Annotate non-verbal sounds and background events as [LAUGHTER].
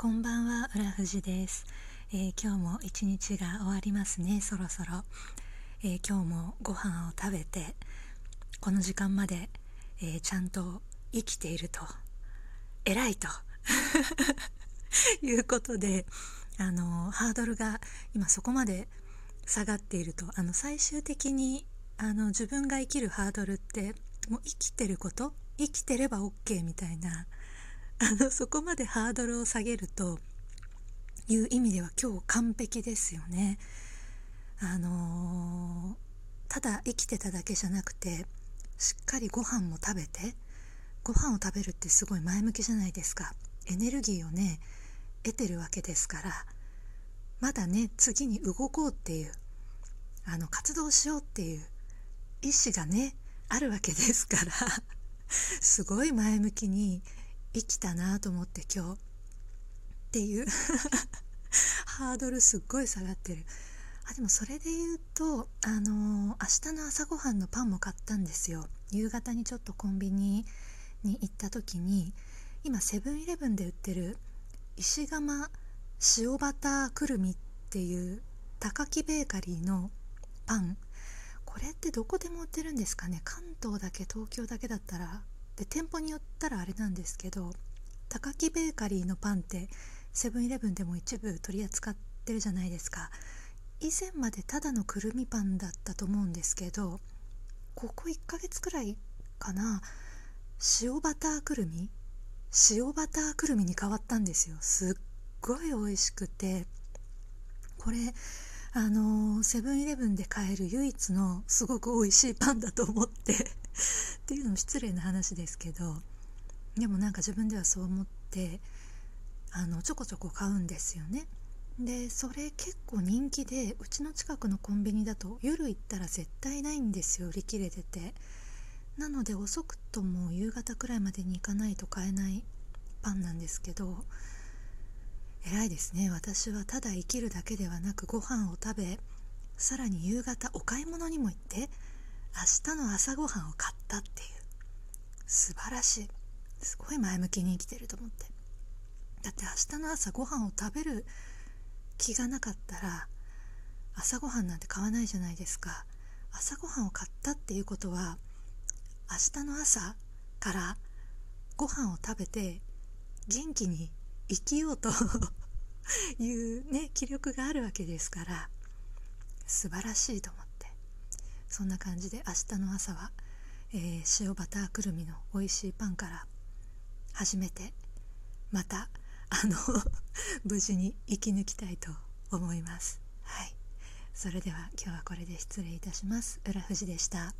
こんばんは浦富です、えー、今日も一日が終わりますねそろそろ、えー、今日もご飯を食べてこの時間まで、えー、ちゃんと生きていると。偉いと。[LAUGHS] いうことであのハードルが今そこまで下がっていると。あの最終的にあの自分が生きるハードルってもう生きてること？生きてれば OK みたいなあの [LAUGHS] そこまでハードルを下げるという意味では今日完璧ですよね。あのー、ただ生きてただけじゃなくてしっかりご飯も食べてご飯を食べるってすごい前向きじゃないですかエネルギーをね得てるわけですからまだね次に動こうっていうあの活動しようっていう意志がねあるわけですから [LAUGHS] すごい前向きに生きたなと思って今日っていう。[LAUGHS] ハードルすっごい下がってる。あでもそれで言うとあのー、明日の朝ごはんのパンも買ったんですよ。夕方にちょっとコンビニに行った時に今セブンイレブンで売ってる石窯塩バターくるみっていう高木ベーカリーのパン。これってどこでも売ってるんですかね？関東だけ東京だけだったら。で店舗によったらあれなんですけど高木ベーカリーのパンってセブンイレブンでも一部取り扱ってるじゃないですか。以前までただのくるみパンだったと思うんですけどここ1ヶ月くらいかな塩バターくるみ塩バターくるみに変わったんですよ。すっごい美味しくてこれあのセブンイレブンで買える唯一のすごく美味しいパンだと思ってっていうのも失礼な話ですけどでもなんか自分ではそう思ってあのちょこちょこ買うんですよね。でそれ結構人気でうちの近くのコンビニだと夜行ったら絶対ないんですよ売り切れててなので遅くとも夕方くらいまでに行かないと買えないパンなんですけど偉いですね私はただ生きるだけではなくご飯を食べさらに夕方お買い物にも行って明日の朝ごはんを買ったっていう。素晴らしい。すごい前向きに生きてると思って。だって明日の朝ごはんを食べる気がなかったら朝ごはんなんて買わないじゃないですか。朝ごはんを買ったっていうことは明日の朝からご飯を食べて元気に生きようと [LAUGHS] いうね気力があるわけですから素晴らしいと思って。そんな感じで明日の朝は、えー、塩バターくるみの美味しいパンから始めてまたあの [LAUGHS] 無事に生き抜きたいと思います。はい。それでは今日はこれで失礼いたします。浦富士でした。